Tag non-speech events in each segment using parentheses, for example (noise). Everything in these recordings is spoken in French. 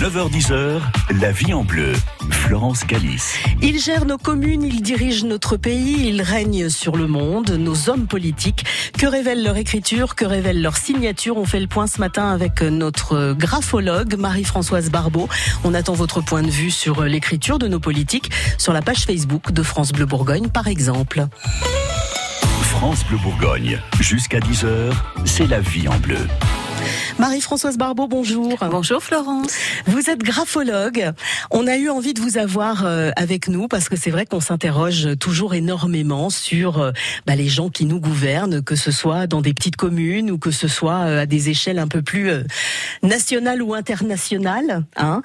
9h10h, la vie en bleu. Florence Galis. Il gère nos communes, il dirige notre pays, il règne sur le monde, nos hommes politiques. Que révèle leur écriture, que révèle leur signature? On fait le point ce matin avec notre graphologue Marie-Françoise Barbeau. On attend votre point de vue sur l'écriture de nos politiques sur la page Facebook de France Bleu Bourgogne par exemple. France Bleu Bourgogne, jusqu'à 10h, c'est la vie en bleu. Marie-Françoise Barbeau, bonjour. Bonjour Florence. Vous êtes graphologue. On a eu envie de vous avoir euh, avec nous parce que c'est vrai qu'on s'interroge toujours énormément sur euh, bah, les gens qui nous gouvernent, que ce soit dans des petites communes ou que ce soit euh, à des échelles un peu plus nationales ou internationales. Hein.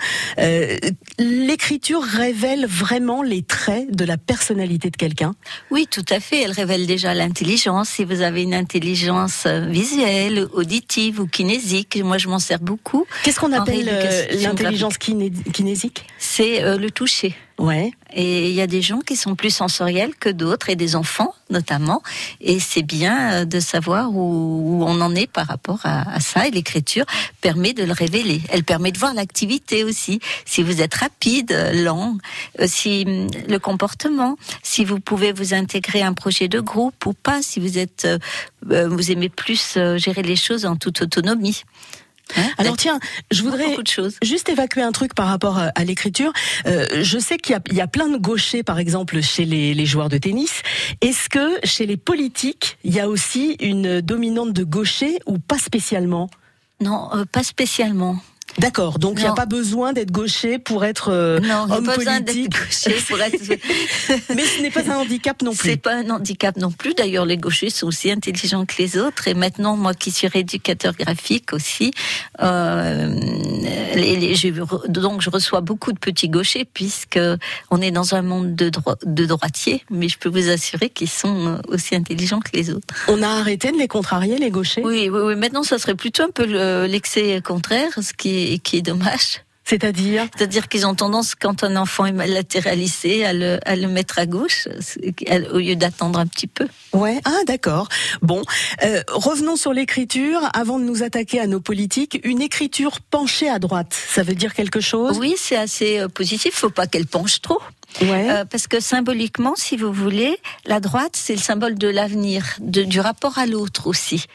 L'écriture révèle vraiment les traits de la personnalité de quelqu'un? Oui, tout à fait. Elle révèle déjà l'intelligence. Si vous avez une intelligence visuelle, auditive ou kinésique, moi, je m'en sers beaucoup. Qu'est-ce qu'on appelle euh, l'intelligence kinésique? C'est euh, le toucher. Ouais. Et il y a des gens qui sont plus sensoriels que d'autres, et des enfants notamment. Et c'est bien euh, de savoir où, on en est par rapport à, ça. Et l'écriture permet de le révéler. Elle permet de voir l'activité aussi. Si vous êtes rapide, lent, si hum, le comportement, si vous pouvez vous intégrer à un projet de groupe ou pas, si vous êtes, vous aimez plus gérer les choses en toute autonomie. Hein Alors tiens, je voudrais juste évacuer un truc par rapport à l'écriture. Euh, je sais qu'il y, a plein de gauchers, par exemple, chez les, joueurs de tennis. Est-ce que chez les politiques, il y a aussi une dominante de gaucher ou pas spécialement? Non, euh, pas spécialement. D'accord, donc il n'y a pas besoin d'être gaucher pour être euh, non, homme pas politique. Gaucher pour être... (laughs) Mais ce n'est pas un handicap non plus. C'est pas un handicap non plus. D'ailleurs, les gauchers sont aussi intelligents que les autres. Et maintenant, moi qui suis éducateur graphique aussi, euh, les, donc je reçois beaucoup de petits gauchers puisque on est dans un monde de, de droitiers. Mais je peux vous assurer qu'ils sont aussi intelligents que les autres. On a arrêté de les contrarier, les gauchers? Oui, oui, oui. Maintenant, ça serait plutôt un peu l'excès contraire, ce qui est qui est dommage. C'est-à-dire C'est-à-dire qu'ils ont tendance, quand un enfant est mal latéralisé, à le, à le mettre à gauche, au lieu d'attendre un petit peu. Ouais, ah d'accord. Bon, euh, revenons sur l'écriture. Avant de nous attaquer à nos politiques, une écriture penchée à droite, ça veut dire quelque chose? Oui, c'est assez euh, positif. Faut pas qu'elle penche trop. Ouais. Euh, parce que symboliquement, si vous voulez, la droite, c'est le symbole de l'avenir, du rapport à l'autre aussi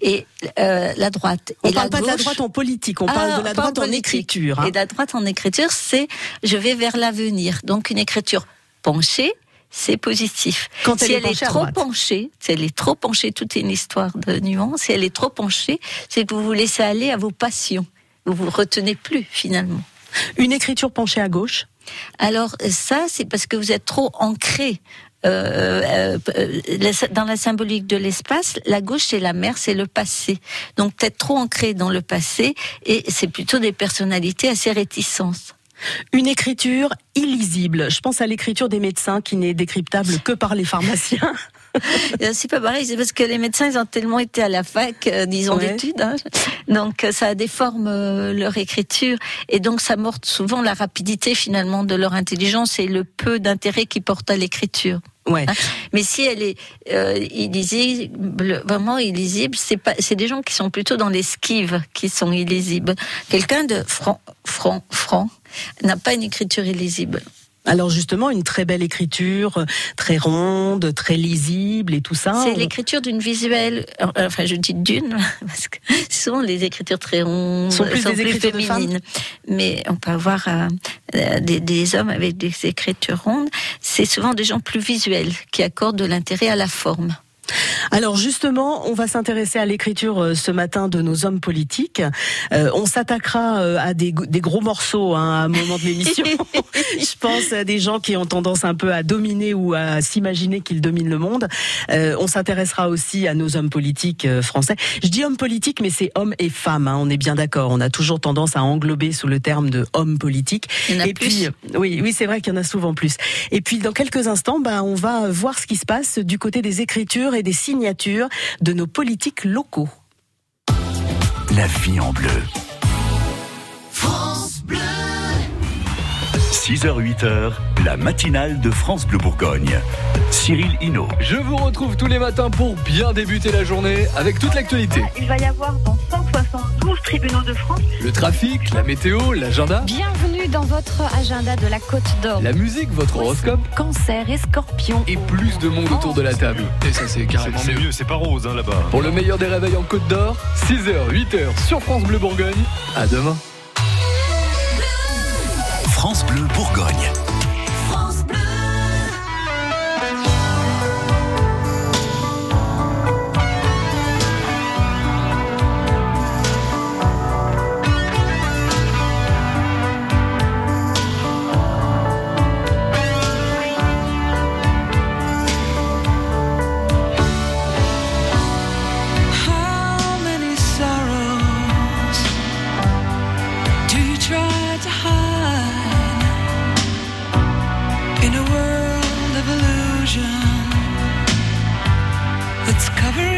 et euh, la droite. On ne parle pas de la droite en politique, on parle de la droite en, écriture. Hein. Et la droite en écriture, c'est je vais vers l'avenir. Donc une écriture penchée, c'est positif. Quand si elle, est, trop penchée, si elle est trop penchée, tout est une histoire de nuance. Si elle est trop penchée, c'est que vous vous laissez aller à vos passions. Vous vous retenez plus finalement. Une écriture penchée à gauche alors ça, c'est parce que vous êtes trop ancré euh, euh, dans la symbolique de l'espace, la gauche c'est la mer, c'est le passé. Donc peut-être trop ancré dans le passé et c'est plutôt des personnalités assez réticentes. Une écriture illisible. Je pense à l'écriture des médecins qui n'est décryptable que par les pharmaciens. (laughs) c'est pas pareil, c'est parce que les médecins, ils ont tellement été à la fac, euh, disons, d'études. Hein. Donc, ça déforme euh, leur écriture. Et donc, ça morte souvent la rapidité, finalement, de leur intelligence et le peu d'intérêt qu'ils portent à l'écriture. Ouais. Hein. Mais si elle est euh, illisible, vraiment illisible, c'est pas, c'est des gens qui sont plutôt dans l'esquive qui sont illisibles. Quelqu'un de franc, franc, franc n'a pas une écriture illisible. Alors justement, une très belle écriture, euh, très ronde, très lisible et tout ça. C'est l'écriture d'une visuelle, euh, enfin je dis d'une, (laughs) parce que souvent les écritures très rondes sont plus, féminines. Mais on peut avoir euh, des, des, hommes avec des écritures rondes. C'est souvent des gens plus visuels qui accordent de l'intérêt à la forme. Alors justement, on va s'intéresser à l'écriture euh, ce matin de nos hommes politiques. Euh, on s'attaquera euh, à des, gros morceaux hein, à un moment de l'émission. (laughs) Je pense à des gens qui ont tendance un peu à dominer ou à s'imaginer qu'ils dominent le monde. on s'intéressera aussi à nos hommes politiques français. Je dis hommes politiques, mais c'est hommes et femmes. Hein, on est bien d'accord. On a toujours tendance à englober sous le terme de hommes politiques. et puis, oui, oui, c'est vrai qu'il y en a souvent plus. Et puis, dans quelques instants, bah, on va voir ce qui se passe du côté des écritures et des signatures de nos politiques locaux. La vie en bleu. 6h-8h, la matinale de France Bleu Bourgogne. Cyril Hino. Je vous retrouve tous les matins pour bien débuter la journée avec toute l'actualité. Il va y avoir dans 172 tribunaux de France Le trafic, la météo, l'agenda, Bienvenue dans votre agenda de la Côte d'Or. la musique, votre horoscope Cancer et scorpion. et plus de monde autour de la table. Et ça c'est carrément C'est mieux. mieux, c'est pas rose hein, là-bas. Pour le meilleur des réveils en Côte d'Or, 6h, 8h sur France Bleu Bourgogne. À demain. France Bleu Bourgogne. it's covered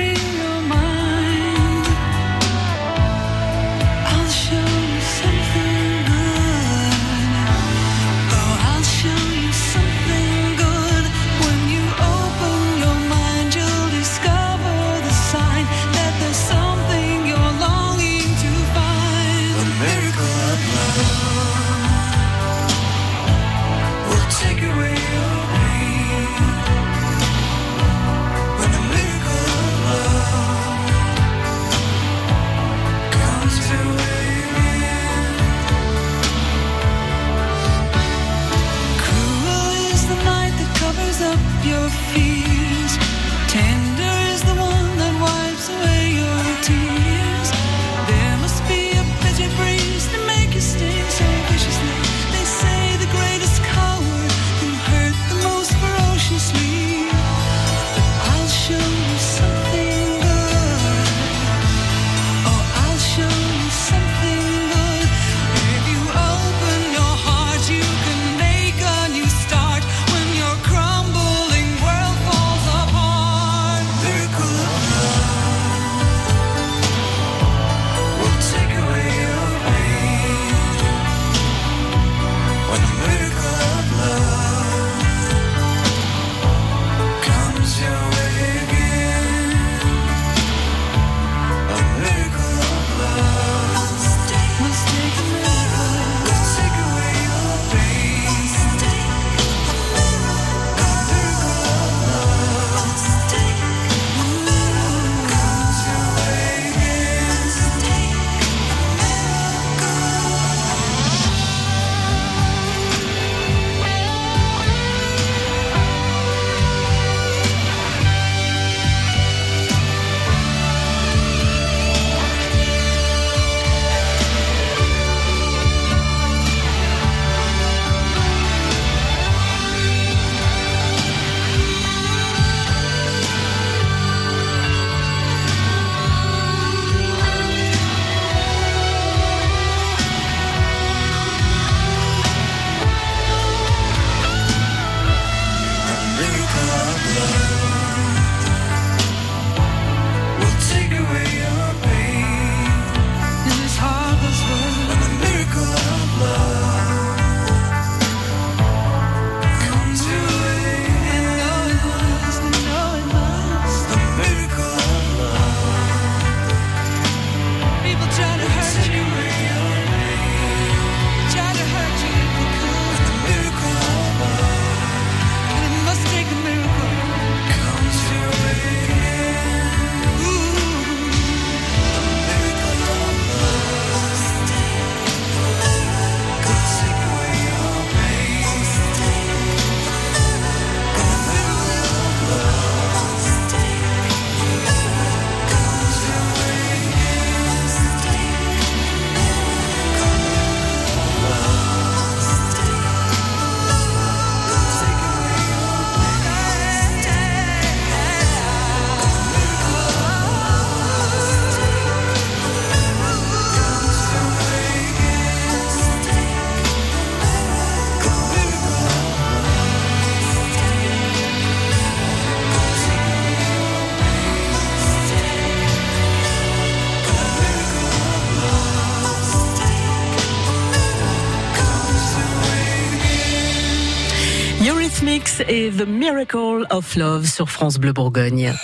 The Miracle of Love sur France Bleu Bourgogne.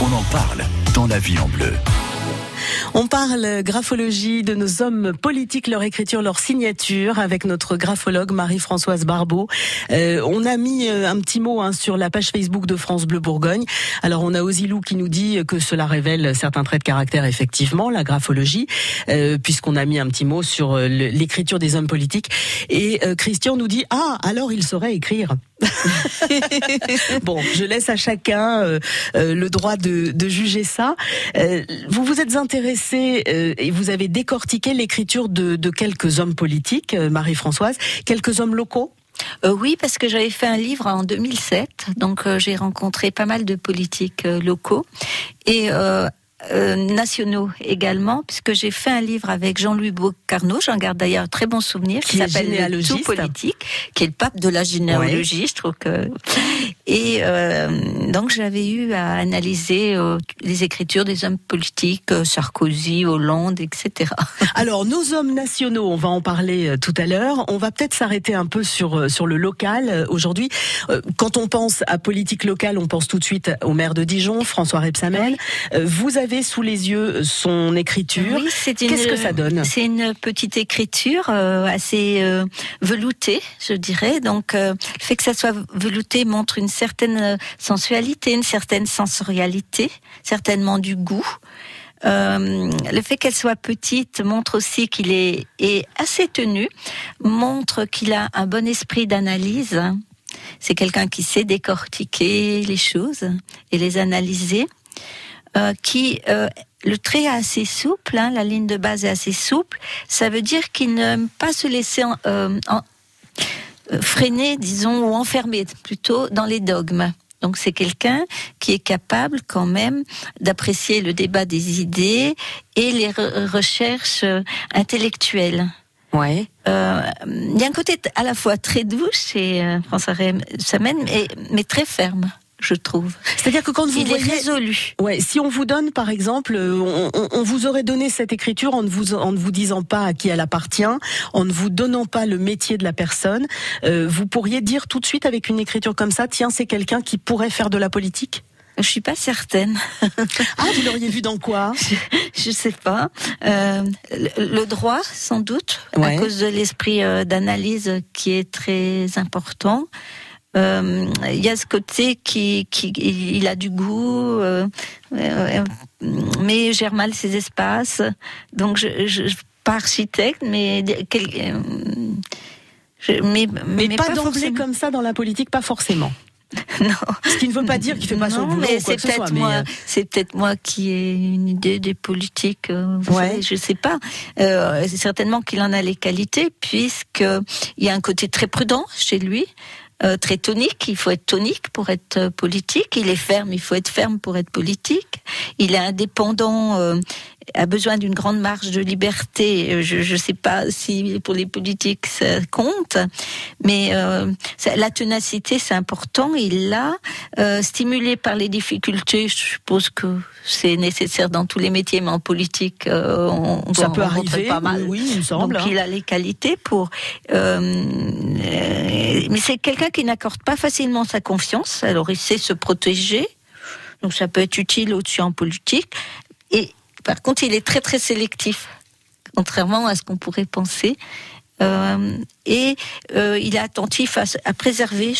On en parle dans la vie en bleu. On parle graphologie de nos hommes politiques, leur écriture, leur signature avec notre graphologue Marie-Françoise Barbeau. Euh, on a mis euh, un petit mot hein, sur la page Facebook de France Bleu Bourgogne. Alors on a Osilou qui nous dit que cela révèle certains traits de caractère effectivement, la graphologie, euh, puisqu'on a mis un petit mot sur l'écriture des hommes politiques. Et euh, Christian nous dit ah alors il saurait écrire. (laughs) bon, je laisse à chacun euh, euh, le droit de, juger ça. Euh, vous vous êtes intéressé et vous avez décortiqué l'écriture de, de quelques hommes politiques, Marie-Françoise, quelques hommes locaux? Oui, parce que j'avais fait un livre en 2007, donc j'ai rencontré pas mal de politiques locaux et euh, nationaux également, puisque j'ai fait un livre avec Jean-Louis Bocarno, j'en garde d'ailleurs un très bon souvenir, Qui s'appelle Le. Tout politique, qui est le pape de la généalogie, je trouve que. Et euh, donc j'avais eu à analyser euh, les écritures des hommes politiques, euh, Sarkozy, Hollande, etc. (laughs) Alors, nos hommes nationaux, on va en parler tout à l'heure. On va peut-être s'arrêter un peu sur sur le local aujourd'hui. Quand on pense à politique locale, on pense tout de suite au maire de Dijon, François Rebsamen. Euh, Vous avez sous les yeux son écriture. Oui, c'est une- Qu'est-ce que ça donne? C'est une petite écriture euh, assez euh, veloutée, je dirais. Donc, euh, le fait que ça soit velouté montre une certaine sensualité, une certaine sensorialité, certainement du goût. Euh, le fait qu'elle soit petite montre aussi qu'il est, est assez tenu, montre qu'il a un bon esprit d'analyse. C'est quelqu'un qui sait décortiquer les choses et les analyser, qui euh, le trait est assez souple, hein, la ligne de base est assez souple. Ça veut dire qu'il n'aime pas se laisser en- euh, en- euh, freiner, disons, ou enfermer plutôt dans les dogmes. Donc c'est quelqu'un qui est capable quand même d'apprécier le débat des idées et les re- recherches euh, intellectuelles. Ouais. Euh, Il y a un côté à la fois très doux chez euh, François Samen, mais, mais très ferme, je trouve. C'est-à-dire que quand vous Il est voyez, résolu. ouais, si on vous donne, par exemple, euh, on, on- on vous aurait donné cette écriture en ne vous en ne vous disant pas à qui elle appartient, en ne vous donnant pas le métier de la personne, euh, vous pourriez dire tout de suite avec une écriture comme ça, tiens, c'est quelqu'un qui pourrait faire de la politique? Je suis pas certaine. Ah, vous l'auriez vu dans quoi? (laughs) Je sais pas. Euh, le, droit, sans doute, Ouais. à cause de l'esprit d'analyse qui est très important. Euh, Il y a ce côté qui, qui il a du goût, euh, euh, mais gère mal ses espaces. Donc, je, je, je- pas architecte, mais quel- euh, je- mais, Mais, pas, d'emblée comme ça dans la politique, pas forcément. (laughs) Non. Ce qui ne veut pas dire qu'il fait pas son Non, boulot mais c'est peut-être moi, euh, c'est peut-être moi qui ai une idée des politiques. euh, vous Ouais. savez, je sais pas. Euh, certainement qu'il en a les qualités, puisque il y a un côté très prudent chez lui. Euh, très tonique, il faut être tonique pour être euh, politique. Il est ferme, il faut être ferme pour être politique. Il est indépendant, euh, a besoin d'une grande marge de liberté. Euh, Je ne sais pas si pour les politiques ça compte, mais euh, ça- la ténacité c'est important. Il l'a euh, stimulé par les difficultés. Je suppose que c'est nécessaire dans tous les métiers, mais en politique, euh, on, ça peut arriver. pas mal. Oui, oui, il me semble. Donc hein. il a les qualités pour. mais c'est quelqu'un qui n'accorde pas facilement sa confiance. Alors il sait se protéger. Donc ça peut être utile au-dessus en politique. Et par contre, il est très très sélectif, contrairement à ce qu'on pourrait penser. Euh, et euh, il est attentif à, à préserver.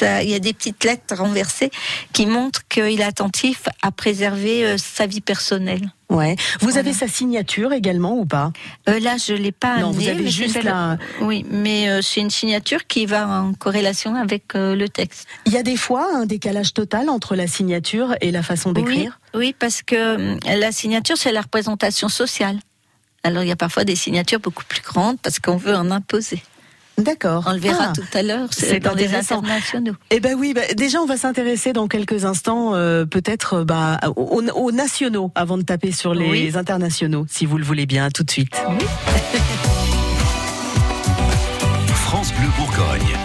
Il y a des petites lettres renversées qui montrent qu'il est attentif à préserver euh, sa vie personnelle. Ouais. Vous Voilà. avez sa signature également ou pas? Euh, là, je l'ai pas Non, amené, vous avez mais juste la. Oui, mais euh, c'est une signature qui va en corrélation avec le texte. Il y a des fois un décalage total entre la signature et la façon d'écrire? oui, parce que la signature, c'est la représentation sociale. Alors, il y a parfois des signatures beaucoup plus grandes parce qu'on veut en imposer. D'accord. On le verra Ah. tout à l'heure, c'est dans les internationaux. Eh ben oui, bah, déjà on va s'intéresser dans quelques instants euh, peut-être euh, bah, aux, aux nationaux avant de taper sur les Oui. internationaux, si vous le voulez bien, tout de suite. (laughs) France Bleu Bourgogne.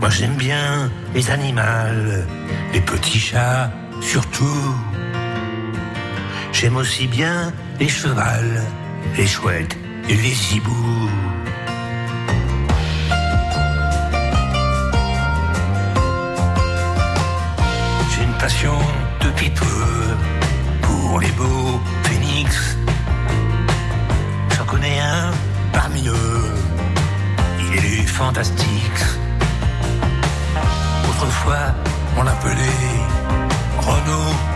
Moi j'aime bien les animaux, les petits chats surtout. J'aime aussi bien les chevals, les chouettes et les hiboux. J'ai une passion depuis peu pour les beaux phénix. J'en connais un parmi eux, il est fantastique. Autrefois, on l'appelait Renault.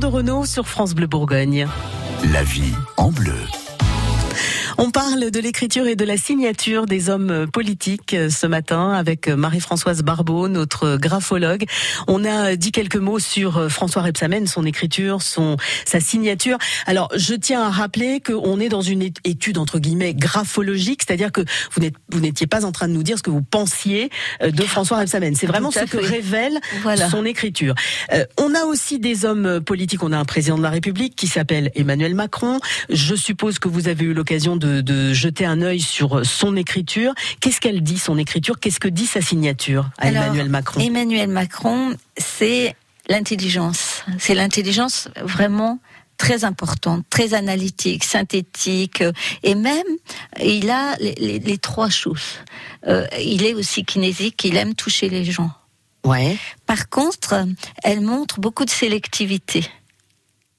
De Renault sur France Bleu Bourgogne. La vie en bleu. On parle de l'écriture et de la signature des hommes politiques ce matin avec Marie-Françoise Barbeau, notre graphologue. On a dit quelques mots sur François Rebsamen, son écriture, son sa signature. Alors, je tiens à rappeler qu'on est dans une étude entre guillemets graphologique, c'est-à-dire que vous n'étiez pas en train de nous dire ce que vous pensiez euh, de François Rebsamen. C'est vraiment ce que révèle Voilà. son écriture. Euh, on a aussi des hommes politiques. On a un président de la République qui s'appelle Emmanuel Macron. Je suppose que vous avez eu l'occasion de, de jeter un œil sur son écriture. Qu'est-ce qu'elle dit, son écriture? Qu'est-ce que dit sa signature à Alors, Emmanuel Macron? Emmanuel Macron, c'est l'intelligence. C'est l'intelligence vraiment très importante, très analytique, synthétique, et même il a les, les- les trois choses. Euh, il est aussi kinésique, il aime toucher les gens. Ouais. Par contre, elle montre beaucoup de sélectivité.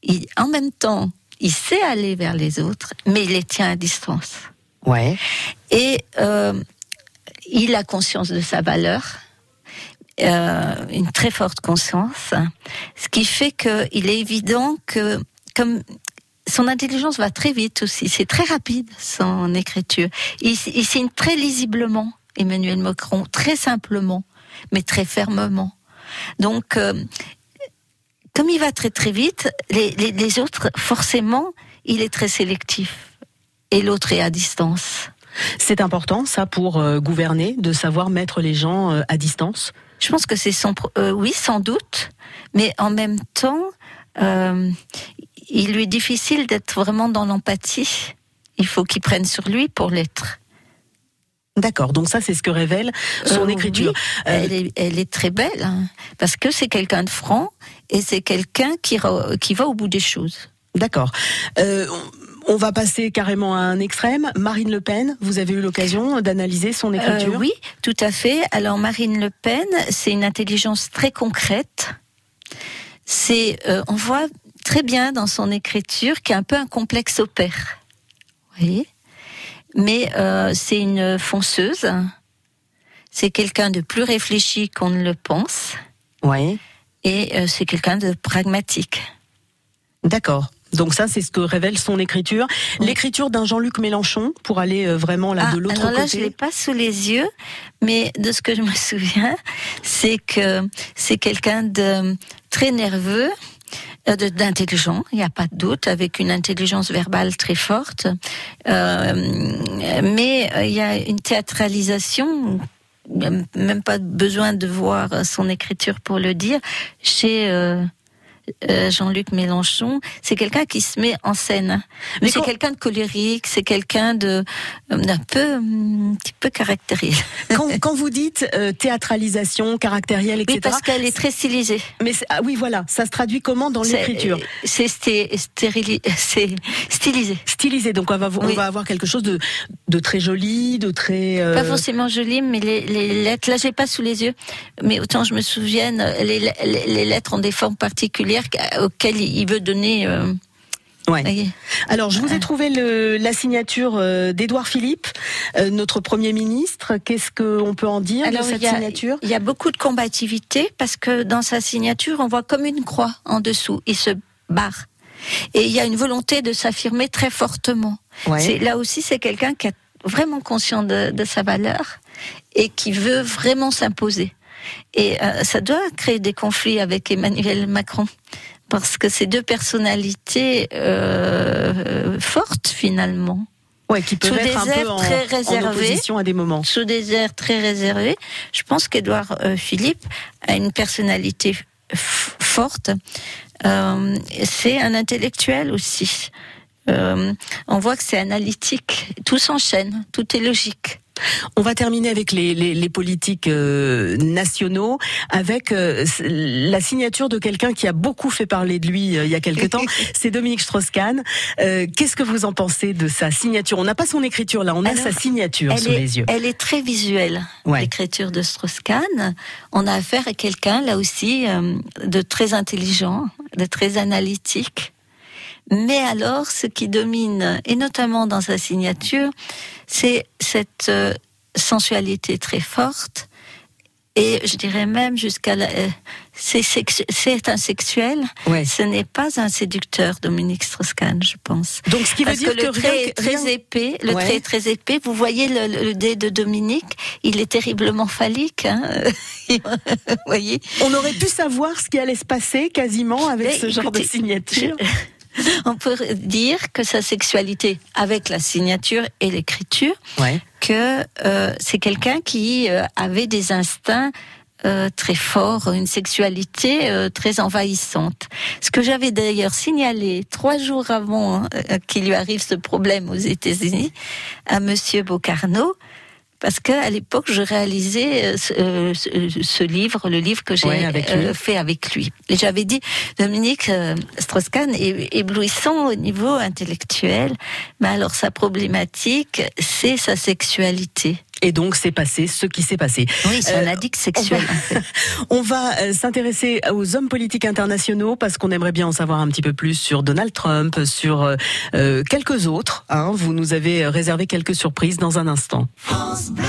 Il- en même temps, il sait aller vers les autres, mais il les tient à distance. Ouais. Et euh, il a conscience de sa valeur, euh, une très forte conscience, ce qui fait qu'il est évident que comme son intelligence va très vite aussi, c'est très rapide son écriture. Il, il signe très lisiblement Emmanuel Macron, très simplement, mais très fermement. Donc, euh, comme il va très très vite, les, les, les autres, forcément, il est très sélectif. Et l'autre est à distance. C'est important, ça, pour euh, gouverner, de savoir mettre les gens euh, à distance? Je pense que c'est son. pro- euh, oui, sans doute. Mais en même temps, euh, il lui est difficile d'être vraiment dans l'empathie. Il faut qu'il prenne sur lui pour l'être. D'accord. Donc ça, c'est ce que révèle son écriture. oui, elle, est, elle est très belle, hein, parce que c'est quelqu'un de franc et c'est quelqu'un qui, qui va au bout des choses. D'accord. Euh, on- on va passer carrément à un extrême. Marine Le Pen, vous avez eu l'occasion d'analyser son écriture Euh, oui, tout à fait. Alors Marine Le Pen, c'est une intelligence très concrète. C'est, euh, on voit très bien dans son écriture qu'il y a un peu un complexe au père. Vous voyez? Mais euh, c'est une fonceuse. C'est quelqu'un de plus réfléchi qu'on ne le pense. Oui. Et euh, c'est quelqu'un de pragmatique. D'accord. Donc ça, c'est ce que révèle son écriture. Oui. L'écriture d'un Jean-Luc Mélenchon, pour aller euh, vraiment là Ah, de l'autre alors là, côté. je l'ai pas sous les yeux, mais de ce que je me (laughs) souviens, c'est que c'est quelqu'un de très nerveux, euh, d'intelligent, il n'y a pas de doute, avec une intelligence verbale très forte, Euh, mais il y a une théâtralisation. Même pas besoin de voir son écriture pour le dire. Chez euh, euh, Jean-Luc Mélenchon, c'est quelqu'un qui se met en scène. Mais c'est quelqu'un de colérique, c'est quelqu'un de euh, d'un peu hum, un petit peu caractérisé. quand, quand vous dites euh, théâtralisation, caractérielle, etc. Oui, parce qu'elle est très stylisée. Mais ah oui, voilà, ça se traduit comment dans l'écriture (laughs) C'est stylisé. Stylisé. Donc on va, on Oui. va avoir quelque chose de, de très joli, de très. euh, Pas forcément joli, mais les, les lettres, là j'ai pas sous les yeux, mais autant je me souvienne, les, les, les lettres ont des formes particulières auxquelles il veut donner. euh, Ouais. Alors, je vous ai trouvé le, la signature euh, d'Édouard Philippe, euh, notre Premier ministre. Qu'est-ce qu'on peut en dire Alors, de cette il y a- signature? Il y a beaucoup de combativité parce que dans sa signature, on voit comme une croix en dessous. Il se barre. Et il y a une volonté de s'affirmer très fortement. Ouais. Là aussi, c'est quelqu'un qui est vraiment conscient de, de sa valeur et qui veut vraiment s'imposer. Et euh, ça doit créer des conflits avec Emmanuel Macron. Parce que ces deux personnalités euh, fortes, finalement, Ouais, qui peuvent Sous être des un airs peu en, très en réservés. opposition à des moments. sous des airs très réservés. Je pense qu'Édouard euh, Philippe a une personnalité forte. Euh, c'est un intellectuel aussi. Euh, on voit que c'est analytique. Tout s'enchaîne, tout est logique. On va terminer avec les, les, les politiques euh, nationaux, avec euh, la signature de quelqu'un qui a beaucoup fait parler de lui euh, il y a quelque temps. (laughs) C'est Dominique Strauss-Kahn. Euh, Qu'est-ce que vous en pensez de sa signature? On n'a pas son écriture là, on a sa signature sous est, les yeux. elle est très visuelle, Ouais. l'écriture de Strauss-Kahn. On a affaire à quelqu'un, là aussi, euh, de très intelligent, de très analytique. Mais alors, ce qui domine, et notamment dans sa signature, c'est cette euh, sensualité très forte. Et je dirais même jusqu'à la... euh, c'est sexu- un sexuel. Ouais. Ce n'est pas un séducteur, Dominique Strauss-Kahn, je pense. Donc ce qui veut Parce dire que le trait rien est très épais. Le Ouais. trait est très épais. Vous voyez le, le dé de Dominique, il est terriblement phallique. Hein (laughs) Vous voyez on aurait pu savoir ce qui allait se passer quasiment avec Mais ce genre de signature. (laughs) On peut dire que sa sexualité, avec la signature et l'écriture, Ouais. que euh, c'est quelqu'un qui euh, avait des instincts euh, très forts, une sexualité très envahissante. Ce que j'avais d'ailleurs signalé trois jours avant hein, qu'il lui arrive ce problème aux États-Unis à Monsieur Bocarno. Parce qu'à l'époque, je réalisais euh, ce, euh, ce- ce livre, le livre que j'ai Ouais, euh, fait avec lui. Et j'avais dit, Dominique euh, Strauss-Kahn est éblouissant au niveau intellectuel, mais alors sa problématique, c'est sa sexualité. Et donc c'est passé ce qui s'est passé. Oui, c'est Euh, un addict sexuel. on va- en fait. (laughs) On va euh, s'intéresser aux hommes politiques internationaux parce qu'on aimerait bien en savoir un petit peu plus sur Donald Trump, sur euh, euh, quelques autres. hein. Vous nous avez réservé quelques surprises dans un instant. France Bleu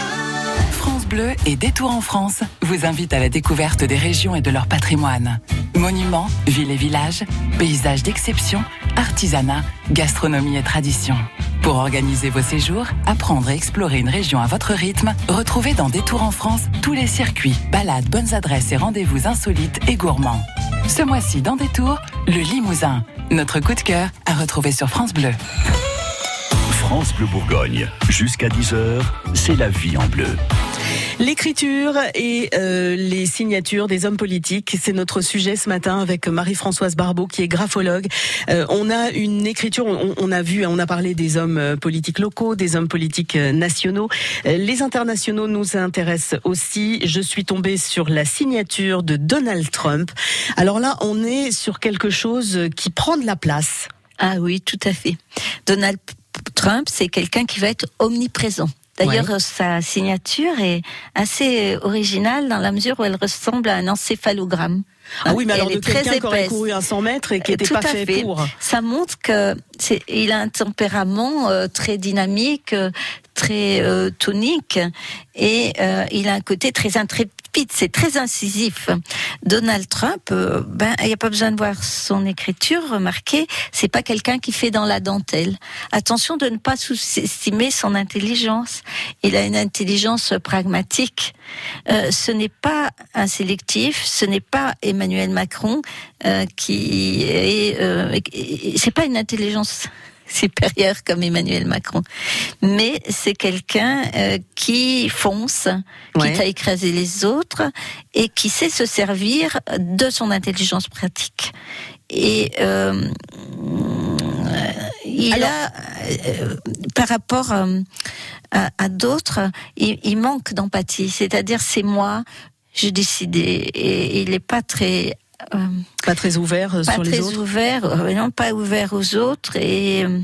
et Détour en France vous invitent à la découverte des régions et de leur patrimoine. Monuments, villes et villages, paysages d'exception, artisanat, gastronomie et tradition. Pour organiser vos séjours, apprendre et explorer une région à votre rythme, retrouvez dans Détour en France tous les circuits, balades, bonnes adresses et rendez-vous insolites et gourmands. Ce mois-ci dans Détour, le Limousin, notre coup de cœur à retrouver sur France Bleu. France Bleu Bourgogne. Jusqu'à 10h, c'est la vie en bleu. L'écriture et euh, les signatures des hommes politiques, c'est notre sujet ce matin avec Marie-Françoise Barbeau qui est graphologue. Euh, on a une écriture, on, on a vu, on a parlé des hommes euh, politiques locaux, des hommes politiques euh, nationaux. Les internationaux nous intéressent aussi. Je suis tombée sur la signature de Donald Trump. Alors là, on est sur quelque chose qui prend de la place. Ah oui, tout à fait. Donald Trump, c'est quelqu'un qui va être omniprésent. D'ailleurs, sa signature est assez originale dans la mesure où elle ressemble à un encéphalogramme. Ah oui, mais Elle alors de est très quelqu'un qui aurait couru un 100 mètres et qui n'était Tout pas à fait, fait. pour. Ça montre que il a un tempérament euh, très dynamique, euh, très euh, tonique, et euh, il a un côté très intrépide. C'est très incisif. Donald Trump, euh, ben, il n'y a pas besoin de voir son écriture. Remarquez, c'est pas quelqu'un qui fait dans la dentelle. Attention de ne pas sous-estimer son intelligence. Il a une intelligence pragmatique. Euh, ce n'est pas un sélectif. Ce n'est pas Emmanuel Macron euh, qui est. Euh, c'est pas une intelligence (laughs) supérieure comme Emmanuel Macron, mais c'est quelqu'un euh, qui fonce, Ouais. quitte à écraser les autres et qui sait se servir de son intelligence pratique. Et euh, il Alors- a, euh, par rapport à, à d'autres, il, il manque d'empathie. C'est-à-dire, c'est moi, j'ai décidé, et il n'est pas très euh, Pas très ouvert euh, pas sur les très autres. ouvert, euh, non pas ouvert aux autres et euh,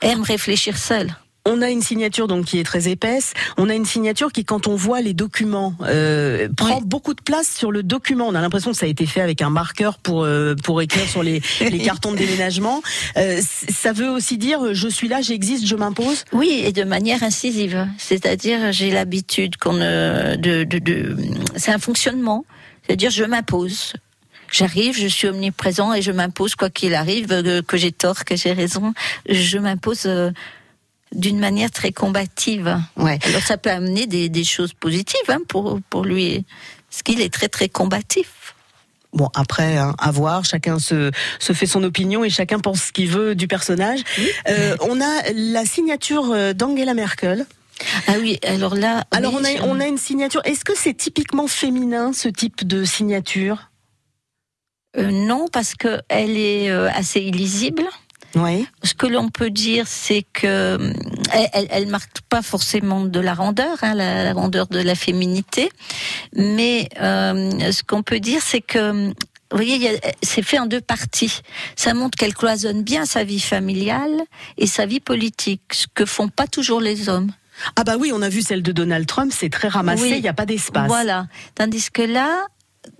aime réfléchir seul. On a une signature donc qui est très épaisse. On a une signature qui, quand on voit les documents, euh, prend beaucoup de place sur le document. On a l'impression que ça a été fait avec un marqueur pour euh, pour écrire sur les, (laughs) les cartons de déménagement. Euh, ça veut aussi dire je suis là, j'existe, je m'impose? Oui, et de manière incisive. C'est-à-dire, j'ai l'habitude qu'on de, de, c'est un fonctionnement. C'est-à-dire, je m'impose. J'arrive, je suis omniprésent et je m'impose quoi qu'il arrive, euh, que j'ai tort, que j'ai raison. Je m'impose euh, d'une manière très combative. Ouais. Alors ça peut amener des, des choses positives hein, pour, pour lui, parce qu'il est très très combatif. Bon après, hein, à voir. Chacun se se fait son opinion et chacun pense ce qu'il veut du personnage. Euh, on a la signature d'Angela Merkel. Ah oui, alors là. Alors oui, on a je- on a une signature. Est-ce que c'est typiquement féminin ce type de signature? Euh, non, parce que elle est euh, assez illisible. Oui. Ce que l'on peut dire, c'est que hum, elle, elle, marque pas forcément de la rondeur, hein, la, la rondeur de la féminité, mais euh, ce qu'on peut dire, c'est que vous voyez, c'est fait en deux parties. Ça montre qu'elle cloisonne bien sa vie familiale et sa vie politique, ce que font pas toujours les hommes. Ah bah oui, on a vu celle de Donald Trump, c'est très ramassé, il Oui. n'y a pas d'espace. Voilà. Tandis que là,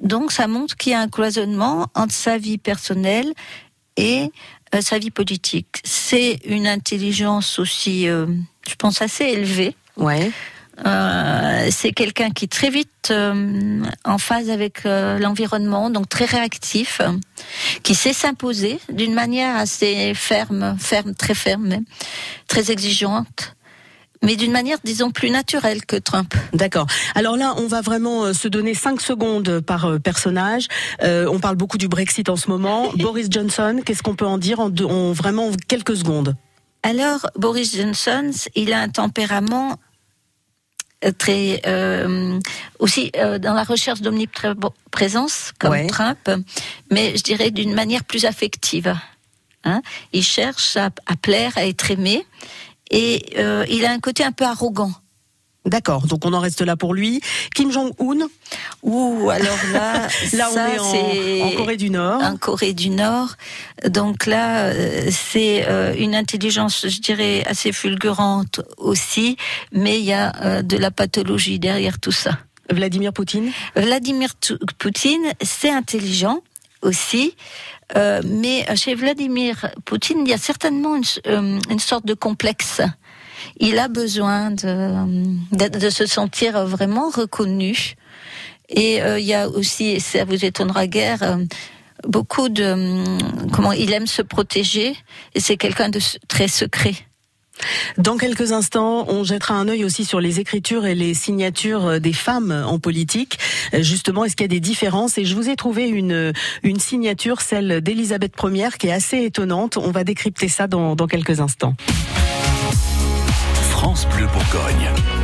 donc, ça montre qu'il y a un cloisonnement entre sa vie personnelle et euh, sa vie politique. C'est une intelligence aussi, euh, je pense, assez élevée. Ouais. Euh, c'est quelqu'un qui est très vite en phase avec l'environnement, donc très réactif, qui sait s'imposer d'une manière assez ferme, ferme, très ferme, même, très exigeante, mais d'une manière, disons, plus naturelle que Trump. D'accord. Alors là, on va vraiment euh, se donner 5 secondes par euh, personnage. Euh, on parle beaucoup du Brexit en ce moment. (laughs) Boris Johnson, qu'est-ce qu'on peut en dire en, deux- en vraiment quelques secondes? Alors, Boris Johnson, il a un tempérament très euh, aussi euh, dans la recherche d'omniprésence comme Ouais. Trump, mais je dirais d'une manière plus affective. Hein il cherche à, à plaire, à être aimé, et euh, il a un côté un peu arrogant. D'accord, donc on en reste là pour lui. Kim Jong-un, Ouh, alors là, (laughs) là on ça, est en, c'est en Corée du Nord. en Corée du Nord. Donc là, euh, c'est euh, une intelligence, je dirais, assez fulgurante aussi, mais il y a de la pathologie derrière tout ça. Vladimir Poutine? Vladimir Poutine, c'est intelligent aussi, euh, mais chez Vladimir Poutine, il y a certainement une, euh, sorte de complexe. Il a besoin de, se sentir vraiment reconnu. Et euh, il y a aussi, ça vous étonnera guère, beaucoup de hum, comment il aime se protéger. Et c'est quelqu'un de très secret. Dans quelques instants, on jettera un œil aussi sur les écritures et les signatures des femmes en politique. Justement, est-ce qu'il y a des différences? Et je vous ai trouvé une, signature, celle d'Elisabeth Ier, qui est assez étonnante. On va décrypter ça dans, dans quelques instants. France Bleu Bourgogne.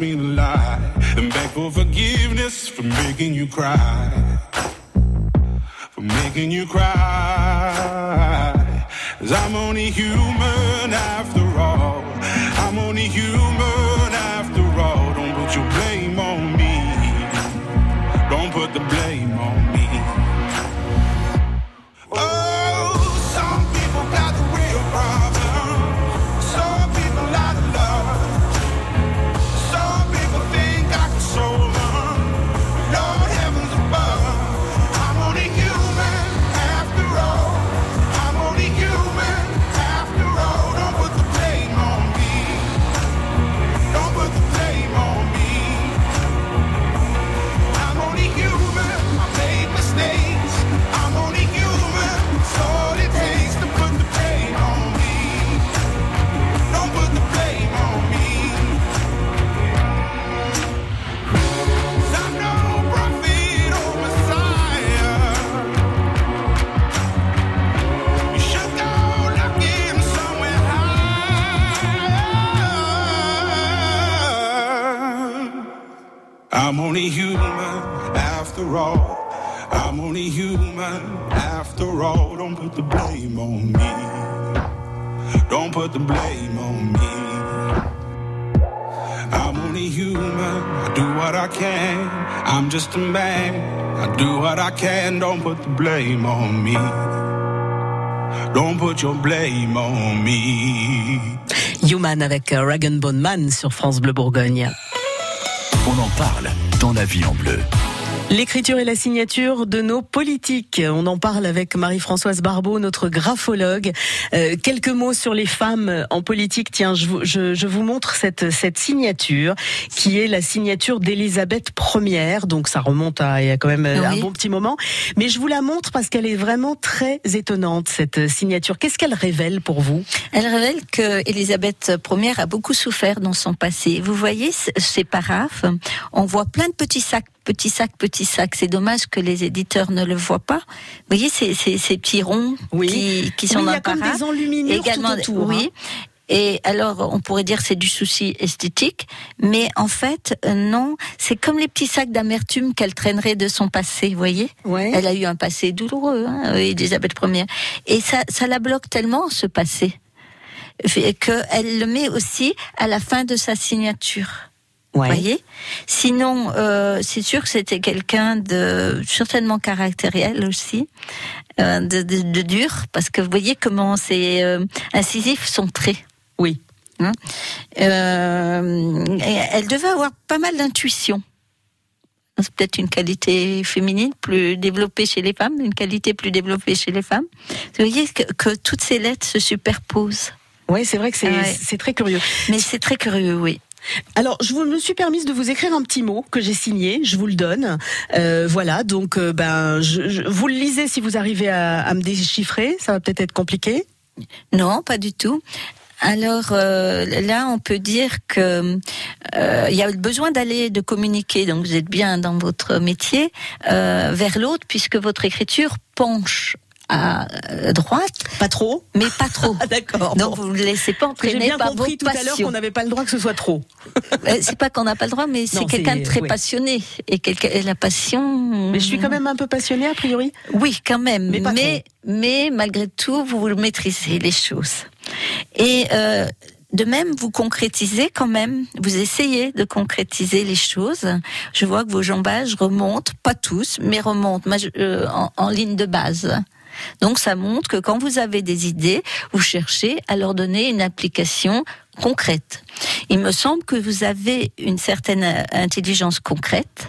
Me to lie. And beg for forgiveness for making you cry. For making you cry. Cause I'm only human Don't put the blame on me. Don't put your blame on me. Human avec euh, Rag Bone Man sur France Bleu Bourgogne. On en parle dans la vie en bleu. L'écriture et la signature de nos politiques. On en parle avec Marie-Françoise Barbeau, notre graphologue. Euh, quelques mots sur les femmes en politique. Tiens, je vous, je, je vous montre cette, cette signature qui est la signature d'Élisabeth Ier. Donc ça remonte à il y a quand même euh, un Oui. bon petit moment. Mais je vous la montre parce qu'elle est vraiment très étonnante cette signature. Qu'est-ce qu'elle révèle pour vous? Elle révèle que Élisabeth Ier a beaucoup souffert dans son passé. Vous voyez ces paraphes, on voit plein de petits sacs, petits sacs, petits sacs. C'est dommage que les éditeurs ne le voient pas. Vous voyez ces, ces, ces petits ronds Oui. qui, qui Oui, sont il y dans a le comme des enluminures Également, tout autour. oui. hein. Et alors, on pourrait dire c'est du souci esthétique, mais en fait, euh, non. C'est comme les petits sacs d'amertume qu'elle traînerait de son passé, vous voyez Ouais. Elle a eu un passé douloureux, hein, Elisabeth Ier. Et ça, ça la bloque tellement, ce passé, qu'elle le met aussi à la fin de sa signature. Ouais. voyez Sinon, euh, c'est sûr que c'était quelqu'un de certainement caractériel aussi, euh, de, de, de dur, parce que vous voyez comment c'est euh, incisif son trait. Oui. Hein Euh, elle devait avoir pas mal d'intuition. C'est peut-être une qualité féminine plus développée chez les femmes, une qualité plus développée chez les femmes. Vous voyez que, que toutes ces lettres se superposent. Oui, c'est vrai que c'est Ouais. c'est très curieux. Mais c'est très curieux, oui. Alors, je me suis permise de vous écrire un petit mot que j'ai signé. Je vous le donne. Euh, voilà. Donc, euh, ben, vous le lisez si vous arrivez à, me déchiffrer. Ça va peut-être être compliqué. Non, pas du tout. Alors euh, là, on peut dire que euh, il y a besoin d'aller de communiquer. Donc vous êtes bien dans votre métier euh, vers l'autre, puisque votre écriture penche à euh, droite, Pas trop mais pas trop. (laughs) Ah, D'accord. Donc bon. vous ne laissez pas J'ai entraîner bien par compris vos tout à l'heure qu'on n'avait pas le droit que ce soit trop. Euh, C'est pas qu'on n'a pas le droit, mais c'est quelqu'un de très passionné et, quelqu'un- et la passion. Mais je suis quand même un peu passionnée a priori. Oui, quand même. Mais mais, mais malgré tout, vous, maîtrisez les choses. Et euh, de même, vous concrétisez quand même. Vous essayez de concrétiser les choses. Je vois que vos jambages remontent, pas tous, mais remontent euh, en, en ligne de base. Donc ça montre que quand vous avez des idées, vous cherchez à leur donner une application concrète. Il me semble que vous avez une certaine euh, intelligence concrète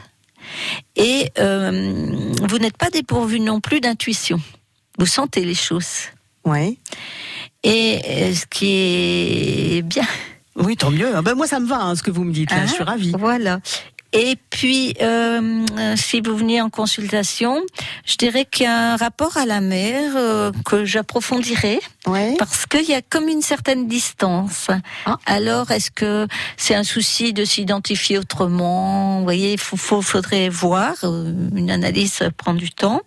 et euh, vous n'êtes pas dépourvu non plus d'intuition. Vous sentez les choses. Ouais. Et euh, ce qui est bien. Oui, tant mieux. Ah Ben moi, ça me va, hein, ce que vous me dites. Là, Hein je suis ravie. Voilà. Et puis, euh, si vous venez en consultation, je dirais qu'il y a un rapport à la mer euh, que j'approfondirai Ouais. parce qu'il y a comme une certaine distance. Ah. Alors, est-ce que c'est un souci de s'identifier autrement? Vous voyez, il faut, faut- faudrait voir. euh, Une analyse prend du temps.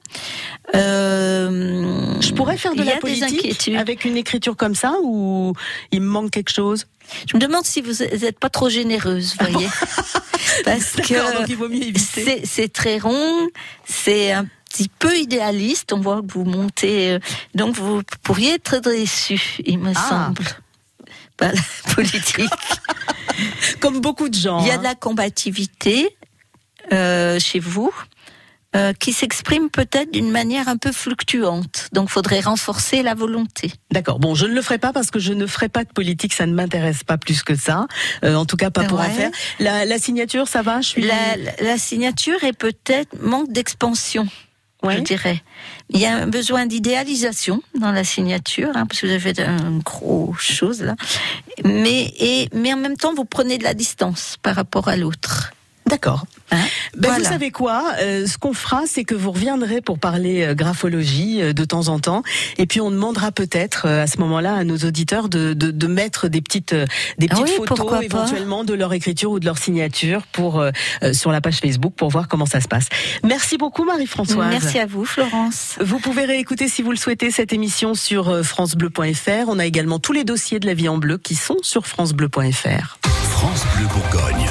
Euh, Je pourrais faire de la politique avec une écriture comme ça ou il me manque quelque chose? Je me demande si vous n'êtes pas trop généreuse, vous voyez. (laughs) Parce que c'est très rond, c'est un petit peu idéaliste. On voit que vous montez, euh, donc vous pourriez être déçu, il me Ah. semble. Par la (laughs) politique. Comme beaucoup de gens. Il y a hein. de la combativité euh, chez vous. Euh, qui s'exprime peut-être d'une manière un peu fluctuante. Donc, faudrait renforcer la volonté. D'accord. Bon, je ne le ferai pas parce que je ne ferai pas de politique. Ça ne m'intéresse pas plus que ça. Euh, en tout cas, pas pour en Ouais. faire. La, la signature, ça va? Je suis. La, la- la signature est peut-être manque d'expansion. Ouais. je dirais. Il y a un besoin d'idéalisation dans la signature, hein, parce que vous avez fait un gros chose là. Mais, et, mais en même temps, vous prenez de la distance par rapport à l'autre. D'accord. Hein Ben, Vous savez quoi Euh, Ce qu'on fera, c'est que vous reviendrez pour parler euh, graphologie euh, de temps en temps, et puis on demandera peut-être euh, à ce moment-là à nos auditeurs de, de, de mettre des petites euh, des Ah petites oui, photos éventuellement de leur écriture ou de leur signature pour euh, euh, sur la page Facebook pour voir comment ça se passe. Merci beaucoup Marie-Françoise. Merci à vous, Florence. Vous pouvez réécouter si vous le souhaitez cette émission sur euh, francebleu.fr. On a également tous les dossiers de la vie en bleu qui sont sur francebleu.fr. France Bleu Bourgogne.